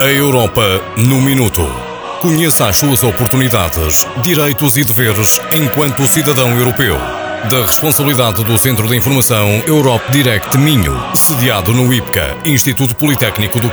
A Europa no Minuto. Conheça as suas oportunidades, direitos e deveres enquanto cidadão europeu. Da responsabilidade do Centro de Informação Europe Direct Minho, sediado no IPCA, Instituto Politécnico do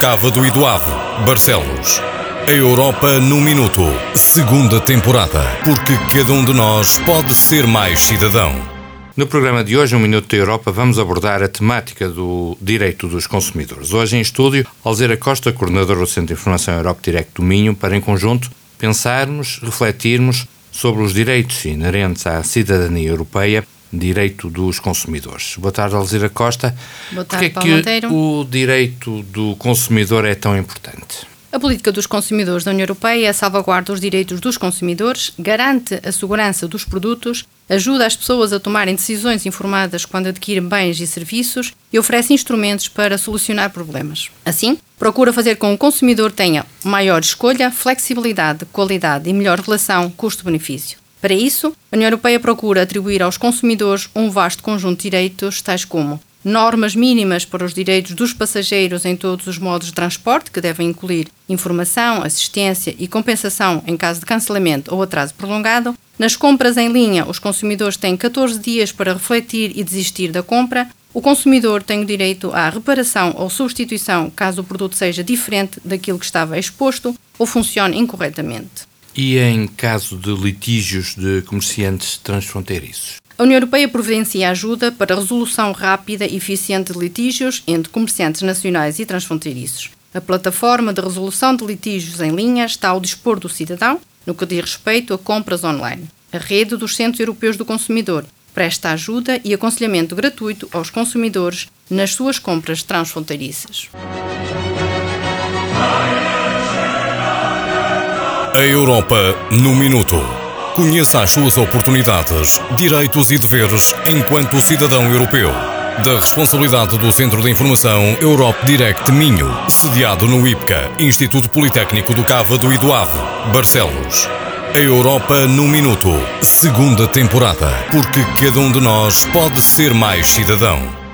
e do Ave, Barcelos. A Europa no Minuto, segunda temporada. Porque cada um de nós pode ser mais cidadão. No programa de hoje, Um Minuto da Europa, vamos abordar a temática do direito dos consumidores. Hoje em estúdio, Alzira Costa, coordenadora do Centro de Informação Europa Direct do Minho, para em conjunto pensarmos, refletirmos sobre os direitos inerentes à cidadania europeia, direito dos consumidores. Boa tarde, Alzira Costa. Boa tarde, Porquê é que o direito do consumidor é tão importante? A política dos consumidores da União Europeia salvaguarda os direitos dos consumidores, garante a segurança dos produtos, ajuda as pessoas a tomarem decisões informadas quando adquirem bens e serviços e oferece instrumentos para solucionar problemas. Assim, procura fazer com que o consumidor tenha maior escolha, flexibilidade, qualidade e melhor relação custo-benefício. Para isso, a União Europeia procura atribuir aos consumidores um vasto conjunto de direitos, tais como normas mínimas para os direitos dos passageiros em todos os modos de transporte, que devem incluir informação, assistência e compensação em caso de cancelamento ou atraso prolongado. Nas compras em linha, os consumidores têm 14 dias para refletir e desistir da compra. O consumidor tem o direito à reparação ou substituição caso o produto seja diferente daquilo que estava exposto ou funcione incorretamente. E em caso de litígios de comerciantes transfronteiriços? A União Europeia providencia ajuda para a resolução rápida e eficiente de litígios entre comerciantes nacionais e transfronteiriços. A plataforma de resolução de litígios em linha está ao dispor do cidadão no que diz respeito a compras online. A rede dos Centros Europeus do Consumidor presta ajuda e aconselhamento gratuito aos consumidores nas suas compras transfronteiriças. A Europa no Minuto. Conheça as suas oportunidades, direitos e deveres enquanto cidadão europeu. Da responsabilidade do Centro de Informação Europe Direct Minho, sediado no IPCA, Instituto Politécnico do Cávado e do Ave, Barcelos. A Europa no Minuto, segunda temporada. Porque cada um de nós pode ser mais cidadão.